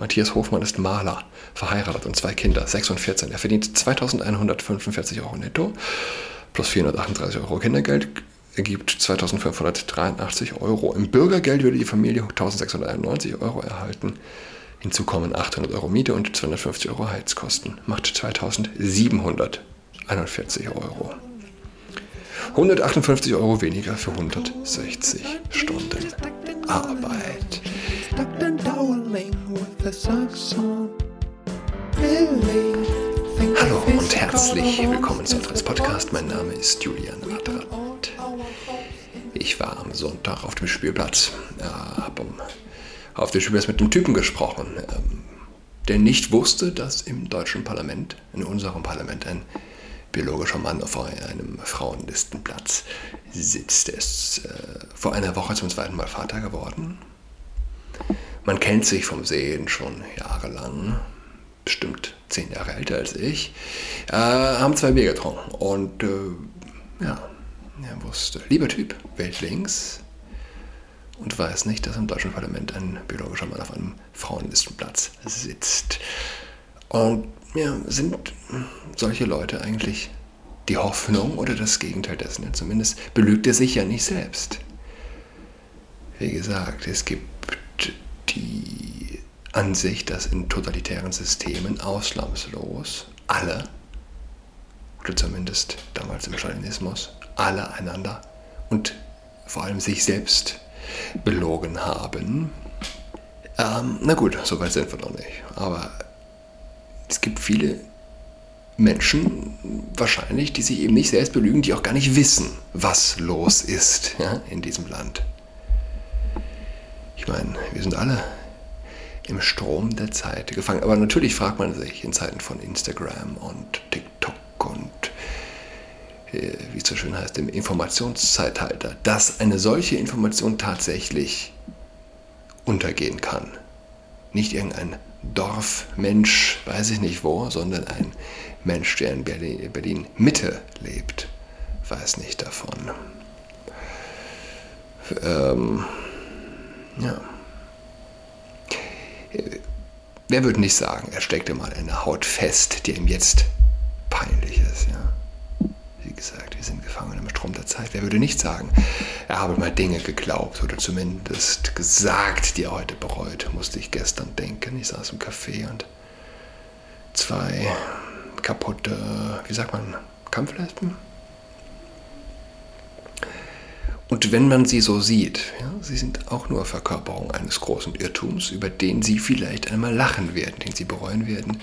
Matthias Hofmann ist Maler, verheiratet und zwei Kinder, 6 und 14. Er verdient 2145 Euro netto plus 438 Euro Kindergeld ergibt 2583 Euro. Im Bürgergeld würde die Familie 1691 Euro erhalten. Hinzu kommen 800 Euro Miete und 250 Euro Heizkosten. Macht 2741 Euro. 158 Euro weniger für 160 Stunden Arbeit. Hallo und herzlich willkommen zu unserem Podcast. Mein Name ist Julian Adrat. Ich war am Sonntag auf dem Spielplatz, äh, habe auf dem Spielplatz mit einem Typen gesprochen, ähm, der nicht wusste, dass im deutschen Parlament, in unserem Parlament, ein biologischer Mann auf einem Frauenlistenplatz sitzt. Er ist äh, vor einer Woche zum zweiten Mal Vater geworden. Man kennt sich vom Sehen schon jahrelang, bestimmt zehn Jahre älter als ich, äh, haben zwei Bier getrunken und äh, ja, er wusste, lieber Typ, wählt links und weiß nicht, dass im deutschen Parlament ein biologischer Mann auf einem Frauenlistenplatz sitzt. Und ja, sind solche Leute eigentlich die Hoffnung oder das Gegenteil dessen? Zumindest belügt er sich ja nicht selbst. Wie gesagt, es gibt die Ansicht, dass in totalitären Systemen ausnahmslos alle, oder zumindest damals im Stalinismus, alle einander und vor allem sich selbst belogen haben. Ähm, na gut, so weit sind wir noch nicht. Aber es gibt viele Menschen wahrscheinlich, die sich eben nicht selbst belügen, die auch gar nicht wissen, was los ist ja, in diesem Land. Ich meine, wir sind alle im Strom der Zeit gefangen. Aber natürlich fragt man sich in Zeiten von Instagram und TikTok und äh, wie es so schön heißt, im Informationszeitalter, dass eine solche Information tatsächlich untergehen kann. Nicht irgendein Dorfmensch, weiß ich nicht wo, sondern ein Mensch, der in Berlin, Mitte lebt, weiß nicht davon. Ähm, ja. Wer würde nicht sagen, er steckte mal eine Haut fest, die ihm jetzt peinlich ist, ja. Wie gesagt, wir sind gefangen im Strom der Zeit. Wer würde nicht sagen, er habe mal Dinge geglaubt oder zumindest gesagt, die er heute bereut, musste ich gestern denken. Ich saß im Café und zwei kaputte, wie sagt man, Kampflesben? Und wenn man sie so sieht, ja, sie sind auch nur Verkörperung eines großen Irrtums, über den sie vielleicht einmal lachen werden, den sie bereuen werden,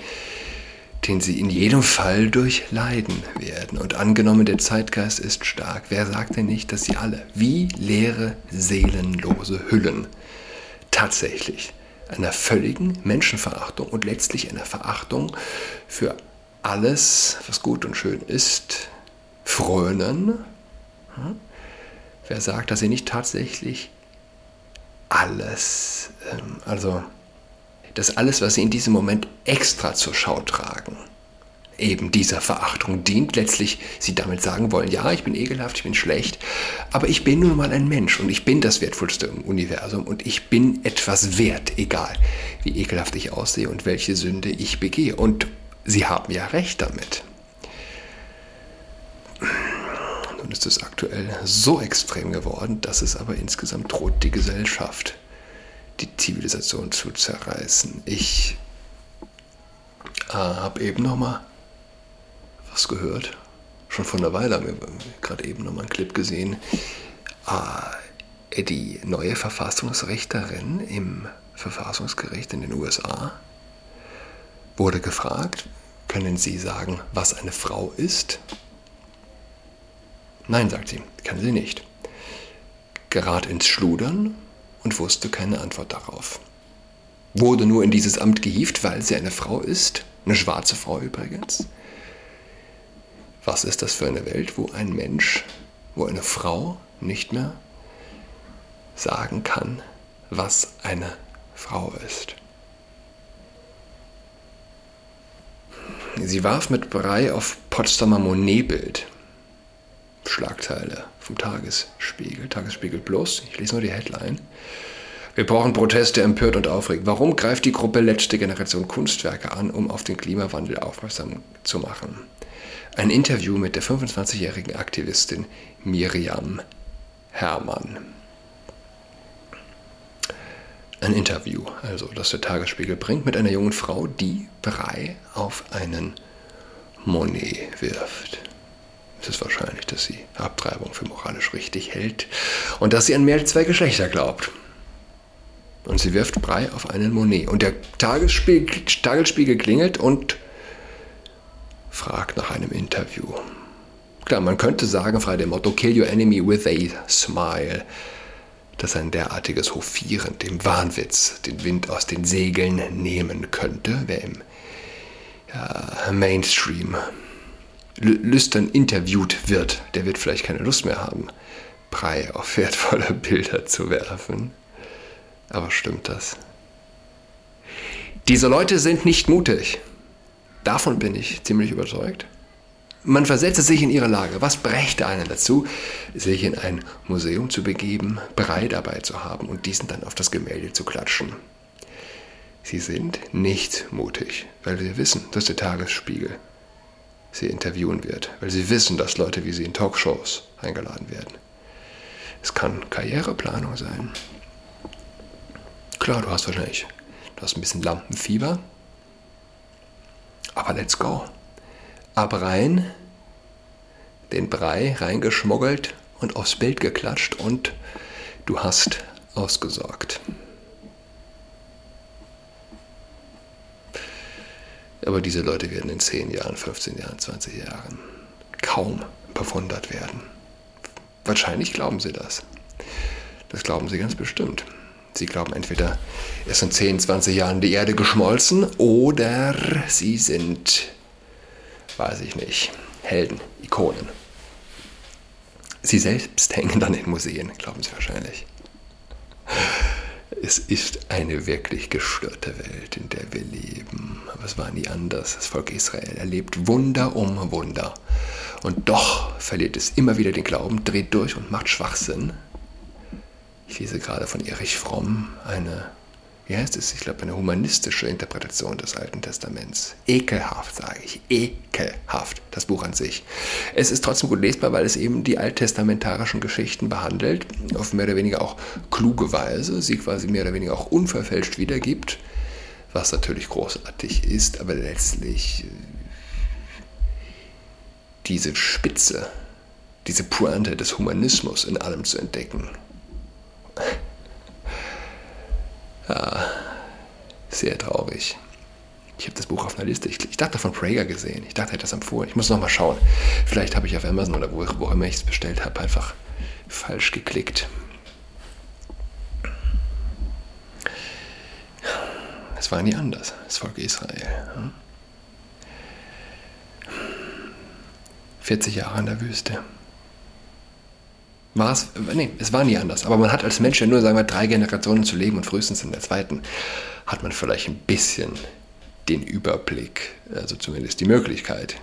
den sie in jedem Fall durchleiden werden. Und angenommen, der Zeitgeist ist stark, wer sagt denn nicht, dass sie alle wie leere, seelenlose Hüllen tatsächlich einer völligen Menschenverachtung und letztlich einer Verachtung für alles, was gut und schön ist, frönen? Hm? Wer sagt, dass sie nicht tatsächlich alles, ähm, also dass alles, was sie in diesem Moment extra zur Schau tragen, eben dieser Verachtung dient, letztlich sie damit sagen wollen, ja, ich bin ekelhaft, ich bin schlecht, aber ich bin nun mal ein Mensch und ich bin das Wertvollste im Universum und ich bin etwas wert, egal wie ekelhaft ich aussehe und welche Sünde ich begehe. Und sie haben ja recht damit. Ist es aktuell so extrem geworden, dass es aber insgesamt droht, die Gesellschaft, die Zivilisation zu zerreißen. Ich äh, habe eben noch mal was gehört, schon vor einer Weile, haben wir gerade eben noch mal einen Clip gesehen. Äh, die neue Verfassungsrichterin im Verfassungsgericht in den USA wurde gefragt, können Sie sagen, was eine Frau ist? Nein, sagt sie, kann sie nicht. Gerat ins Schludern und wusste keine Antwort darauf. Wurde nur in dieses Amt gehievt, weil sie eine Frau ist, eine schwarze Frau übrigens. Was ist das für eine Welt, wo ein Mensch, wo eine Frau nicht mehr sagen kann, was eine Frau ist? Sie warf mit Brei auf Potsdamer Monetbild Schlagzeile vom Tagesspiegel, Tagesspiegel Plus. Ich lese nur die Headline. Wir brauchen Proteste, empört und aufregt. Warum greift die Gruppe Letzte Generation Kunstwerke an, um auf den Klimawandel aufmerksam zu machen? Ein Interview mit der 25-jährigen Aktivistin Miriam Herrmann. Ein Interview, also das der Tagesspiegel bringt, mit einer jungen Frau, die Brei auf einen Monet wirft. Es ist wahrscheinlich, dass sie Abtreibung für moralisch richtig hält und dass sie an mehr als zwei Geschlechter glaubt. Und sie wirft Brei auf einen Monet. Und der Tagesspiegel, Tagesspiegel klingelt und fragt nach einem Interview. Klar, man könnte sagen, frei dem Motto Kill your enemy with a smile, dass ein derartiges Hofieren dem Wahnwitz den Wind aus den Segeln nehmen könnte, wer im ja, Mainstream lüstern interviewt wird, der wird vielleicht keine Lust mehr haben, Brei auf wertvolle Bilder zu werfen. Aber stimmt das? Diese Leute sind nicht mutig. Davon bin ich ziemlich überzeugt. Man versetze sich in ihre Lage. Was brächte einen dazu, sich in ein Museum zu begeben, Brei dabei zu haben und diesen dann auf das Gemälde zu klatschen? Sie sind nicht mutig, weil sie wissen, dass der Tagesspiegel sie interviewen wird, weil sie wissen, dass Leute wie sie in Talkshows eingeladen werden. Es kann Karriereplanung sein. Klar, du hast wahrscheinlich, du hast ein bisschen Lampenfieber, aber let's go. Ab rein, den Brei reingeschmuggelt und aufs Bild geklatscht und du hast ausgesorgt. Aber diese Leute werden in 10 Jahren, 15 Jahren, 20 Jahren kaum bewundert werden. Wahrscheinlich glauben sie das. Das glauben sie ganz bestimmt. Sie glauben entweder, es sind 10, 20 Jahren die Erde geschmolzen oder sie sind, weiß ich nicht, Helden, Ikonen. Sie selbst hängen dann in Museen, glauben sie wahrscheinlich. Es ist eine wirklich gestörte Welt, in der wir leben. Aber es war nie anders. Das Volk Israel erlebt Wunder um Wunder. Und doch verliert es immer wieder den Glauben, dreht durch und macht Schwachsinn. Ich lese gerade von Erich Fromm eine, wie heißt es? Ich glaube, eine humanistische Interpretation des Alten Testaments. Ekelhaft, sage ich. Ekelhaft, das Buch an sich. Es ist trotzdem gut lesbar, weil es eben die alttestamentarischen Geschichten behandelt, auf mehr oder weniger auch kluge Weise, sie quasi mehr oder weniger auch unverfälscht wiedergibt, was natürlich großartig ist, aber letztlich äh, diese Spitze, diese Pointe des Humanismus in allem zu entdecken, sehr traurig. Ich habe das Buch auf einer Liste. Ich, ich dachte von Prager gesehen. Ich dachte, er hätte das empfohlen. Ich muss noch mal schauen. Vielleicht habe ich auf Amazon oder wo, wo immer ich es bestellt habe, einfach falsch geklickt. Es war nie anders, das Volk Israel. 40 Jahre in der Wüste war es, nee, es war nie anders. Aber man hat als Mensch ja nur, sagen wir, drei Generationen zu leben und frühestens in der zweiten hat man vielleicht ein bisschen den Überblick, also zumindest die Möglichkeit,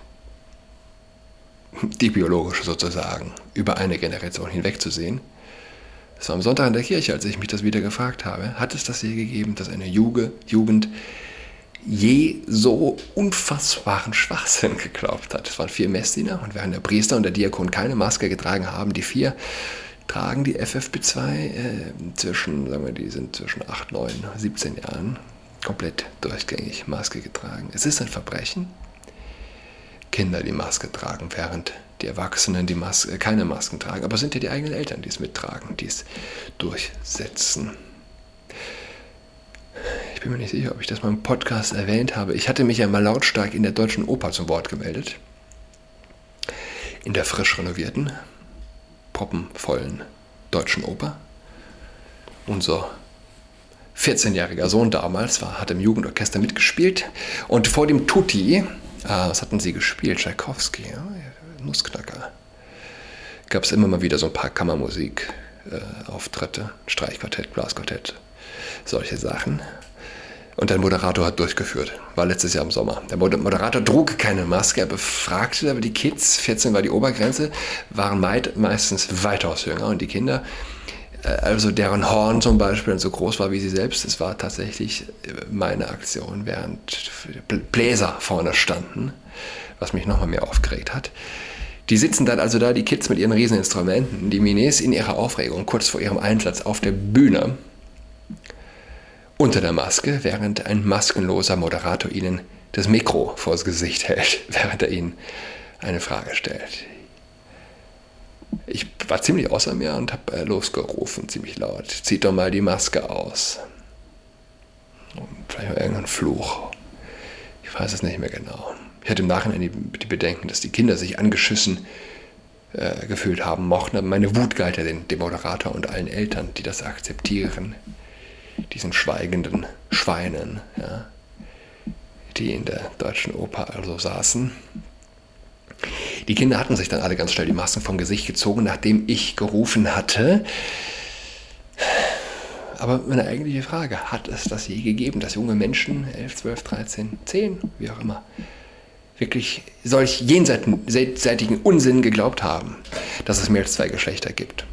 die biologische sozusagen, über eine Generation hinwegzusehen. Das war am Sonntag in der Kirche, als ich mich das wieder gefragt habe. Hat es das je gegeben, dass eine Jugend je so unfassbaren Schwachsinn geglaubt hat. Es waren vier Messdiener und während der Priester und der Diakon keine Maske getragen haben, die vier tragen die FFP2 äh, zwischen, sagen wir, die sind zwischen 8, 9, 17 Jahren komplett durchgängig Maske getragen. Es ist ein Verbrechen, Kinder die Maske tragen, während die Erwachsenen die Maske, keine Masken tragen. Aber es sind ja die eigenen Eltern, die es mittragen, die es durchsetzen bin mir nicht sicher, ob ich das mal im Podcast erwähnt habe. Ich hatte mich ja mal lautstark in der Deutschen Oper zum Wort gemeldet. In der frisch renovierten, proppenvollen Deutschen Oper. Unser 14-jähriger Sohn damals war, hat im Jugendorchester mitgespielt. Und vor dem Tutti, äh, was hatten sie gespielt? Tchaikovsky, ja? Nussknacker. Gab es immer mal wieder so ein paar Kammermusik-Auftritte, äh, Streichquartett, Blasquartett, solche Sachen. Und der Moderator hat durchgeführt. War letztes Jahr im Sommer. Der Moderator trug keine Maske, er befragte aber die Kids, 14 war die Obergrenze, waren meistens weitaus jünger und die Kinder Äh, also deren Horn zum Beispiel so groß war wie sie selbst. Es war tatsächlich äh, meine Aktion, während Bläser vorne standen, was mich nochmal mehr aufgeregt hat. Die sitzen dann also da, die Kids mit ihren Rieseninstrumenten, die Minis in ihrer Aufregung kurz vor ihrem Einsatz auf der Bühne unter der Maske, während ein maskenloser Moderator ihnen das Mikro vors Gesicht hält, während er ihnen eine Frage stellt. Ich war ziemlich außer mir und habe äh, losgerufen, ziemlich laut. Zieht doch mal die Maske aus. Vielleicht mal irgendein Fluch. Ich weiß es nicht mehr genau. Ich hatte im Nachhinein die, die Bedenken, dass die Kinder sich angeschissen äh, gefühlt haben mochten. Aber meine Wut galt ja dem Moderator und allen Eltern, die das akzeptieren. Diesen schweigenden Schweinen, ja, die in der deutschen Oper also saßen. Die Kinder hatten sich dann alle ganz schnell die Masken vom Gesicht gezogen, nachdem ich gerufen hatte. Aber meine eigentliche Frage, hat es das je gegeben, dass junge Menschen, 11, 12, 13, 10, wie auch immer, wirklich solch jenseitigen Unsinn geglaubt haben, dass es mehr als zwei Geschlechter gibt?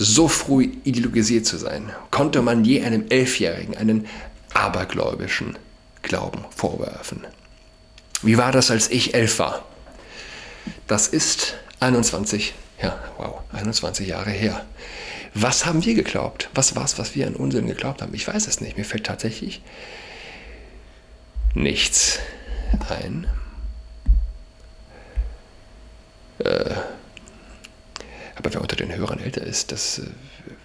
So früh ideologisiert zu sein, konnte man je einem Elfjährigen einen abergläubischen Glauben vorwerfen. Wie war das, als ich elf war? Das ist 21, ja, wow, 21 Jahre her. Was haben wir geglaubt? Was war es, was wir an Unsinn geglaubt haben? Ich weiß es nicht. Mir fällt tatsächlich nichts ein. Äh, aber wer unter den Hörern älter ist, das, äh,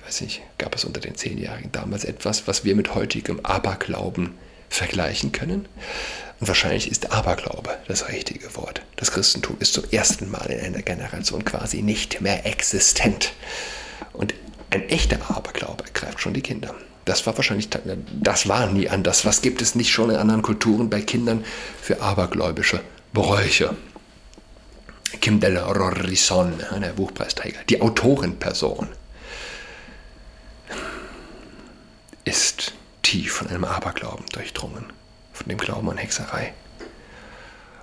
weiß ich, gab es unter den Zehnjährigen damals etwas, was wir mit heutigem Aberglauben vergleichen können. Und wahrscheinlich ist Aberglaube das richtige Wort. Das Christentum ist zum ersten Mal in einer Generation quasi nicht mehr existent. Und ein echter Aberglaube greift schon die Kinder. Das war wahrscheinlich, das war nie anders. Was gibt es nicht schon in anderen Kulturen bei Kindern für abergläubische Bräuche? Kim Del Rorrison, der Buchpreisträger, die Autorenperson, ist tief von einem Aberglauben durchdrungen, von dem Glauben an Hexerei,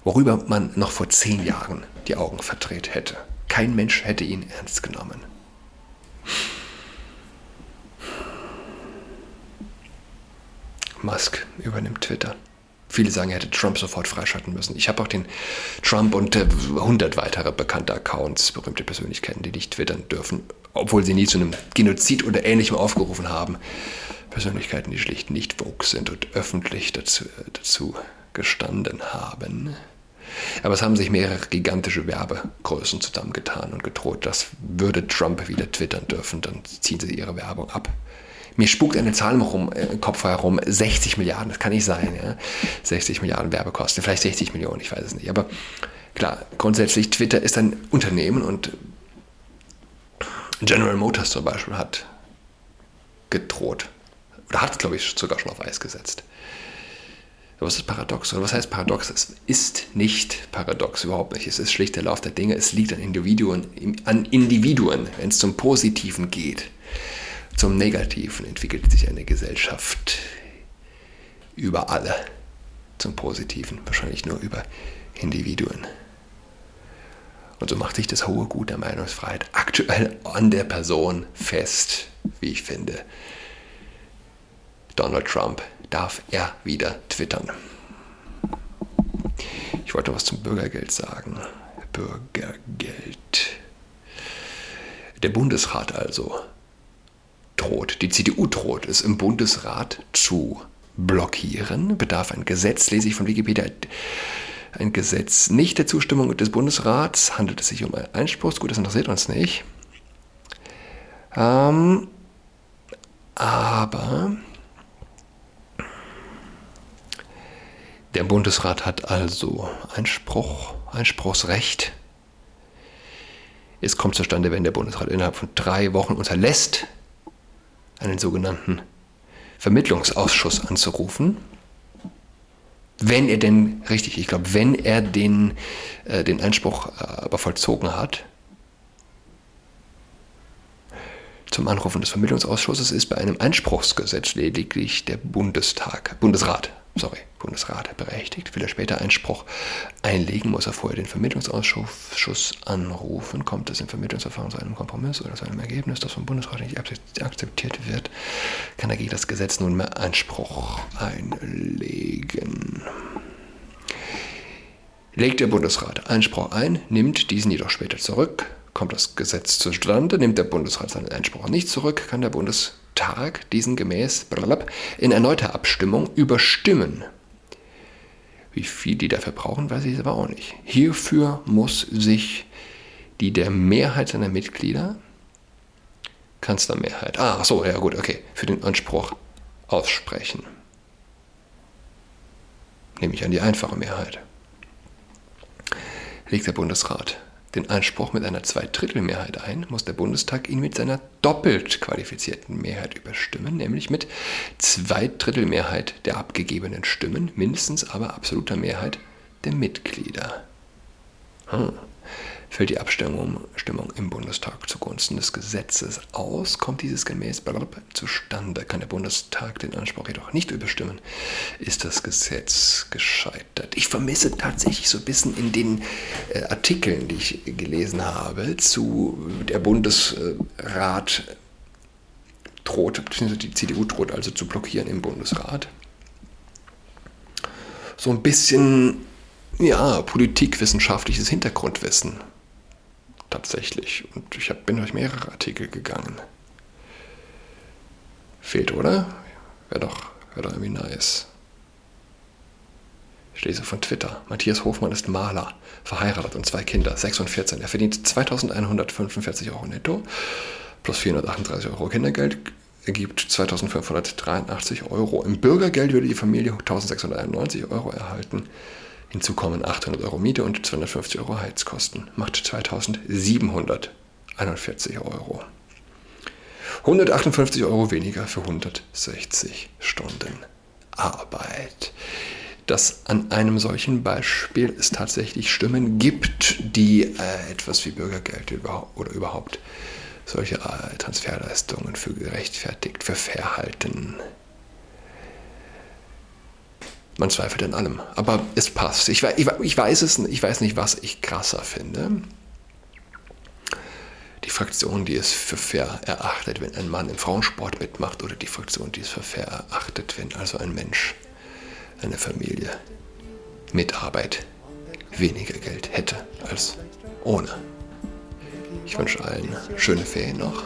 worüber man noch vor zehn Jahren die Augen verdreht hätte. Kein Mensch hätte ihn ernst genommen. Musk übernimmt Twitter. Viele sagen, er hätte Trump sofort freischalten müssen. Ich habe auch den Trump und äh, 100 weitere bekannte Accounts, berühmte Persönlichkeiten, die nicht twittern dürfen, obwohl sie nie zu einem Genozid oder Ähnlichem aufgerufen haben. Persönlichkeiten, die schlicht nicht vogue sind und öffentlich dazu, dazu gestanden haben. Aber es haben sich mehrere gigantische Werbegrößen zusammengetan und gedroht, dass würde Trump wieder twittern dürfen, dann ziehen sie ihre Werbung ab. Mir spukt eine Zahl im, rum, äh, im Kopf herum, 60 Milliarden, das kann nicht sein, ja? 60 Milliarden Werbekosten, vielleicht 60 Millionen, ich weiß es nicht. Aber klar, grundsätzlich, Twitter ist ein Unternehmen und General Motors zum Beispiel hat gedroht, oder hat, glaube ich, sogar schon auf Eis gesetzt. Aber es ist paradox. Oder was heißt paradox? Es ist nicht paradox, überhaupt nicht. Es ist schlicht der Lauf der Dinge. Es liegt an Individuen, an Individuen wenn es zum Positiven geht. Zum Negativen entwickelt sich eine Gesellschaft über alle. Zum Positiven wahrscheinlich nur über Individuen. Und so macht sich das hohe Gut der Meinungsfreiheit aktuell an der Person fest, wie ich finde. Donald Trump darf er wieder twittern. Ich wollte was zum Bürgergeld sagen. Bürgergeld. Der Bundesrat also droht, die CDU droht es im Bundesrat zu blockieren, bedarf ein Gesetz, lese ich von Wikipedia, ein Gesetz nicht der Zustimmung des Bundesrats, handelt es sich um ein Einspruchsgut, das interessiert uns nicht. Ähm, aber Der Bundesrat hat also Einspruch, Einspruchsrecht. Es kommt zustande, wenn der Bundesrat innerhalb von drei Wochen unterlässt, einen sogenannten Vermittlungsausschuss anzurufen. Wenn er denn, richtig, ich glaube, wenn er den, äh, den Einspruch äh, aber vollzogen hat, zum Anrufen des Vermittlungsausschusses ist bei einem Einspruchsgesetz lediglich der Bundestag, Bundesrat sorry, Bundesrat berechtigt. Will er später Einspruch einlegen, muss er vorher den Vermittlungsausschuss anrufen. Kommt es im Vermittlungsverfahren zu einem Kompromiss oder zu einem Ergebnis, das vom Bundesrat nicht akzeptiert wird, kann er gegen das Gesetz nunmehr Einspruch einlegen. Legt der Bundesrat Einspruch ein, nimmt diesen jedoch später zurück, kommt das Gesetz zustande, nimmt der Bundesrat seinen Einspruch nicht zurück, kann der Bundestag diesen gemäß in erneuter Abstimmung überstimmen. Wie viel die dafür brauchen, weiß ich aber auch nicht. Hierfür muss sich die der Mehrheit seiner Mitglieder, Kanzlermehrheit, ah, so, ja gut, okay, für den Anspruch aussprechen. Nehme ich an die einfache Mehrheit legt der Bundesrat den Anspruch mit einer Zweidrittelmehrheit ein, muss der Bundestag ihn mit seiner doppelt qualifizierten Mehrheit überstimmen, nämlich mit Zweidrittelmehrheit der abgegebenen Stimmen, mindestens aber absoluter Mehrheit der Mitglieder. Hm fällt die Abstimmung im Bundestag zugunsten des Gesetzes aus, kommt dieses gemäß zustande. Kann der Bundestag den Anspruch jedoch nicht überstimmen, ist das Gesetz gescheitert. Ich vermisse tatsächlich so ein bisschen in den äh, Artikeln, die ich gelesen habe, zu der Bundesrat droht, die CDU droht also zu blockieren im Bundesrat. So ein bisschen ja, politikwissenschaftliches Hintergrundwissen tatsächlich. Und ich hab, bin durch mehrere Artikel gegangen. Fehlt, oder? Wäre doch, wär doch irgendwie nice. Ich lese von Twitter. Matthias Hofmann ist Maler, verheiratet und zwei Kinder, 6 und 14. Er verdient 2145 Euro netto plus 438 Euro Kindergeld ergibt 2583 Euro. Im Bürgergeld würde die Familie 1691 Euro erhalten. Hinzu kommen 800 Euro Miete und 250 Euro Heizkosten. Macht 2741 Euro. 158 Euro weniger für 160 Stunden Arbeit. Dass an einem solchen Beispiel es tatsächlich Stimmen gibt, die äh, etwas wie Bürgergeld oder überhaupt solche äh, Transferleistungen für gerechtfertigt, für fair halten man zweifelt an allem. Aber es passt. Ich, ich, ich, weiß es, ich weiß nicht, was ich krasser finde. Die Fraktion, die es für fair erachtet, wenn ein Mann im Frauensport mitmacht, oder die Fraktion, die es für fair erachtet, wenn also ein Mensch, eine Familie mit Arbeit weniger Geld hätte als ohne. Ich wünsche allen schöne Ferien noch.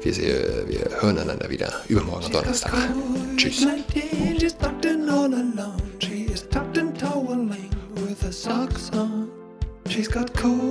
Wir, sehen, wir hören einander wieder übermorgen Donnerstag. Tschüss. got cold.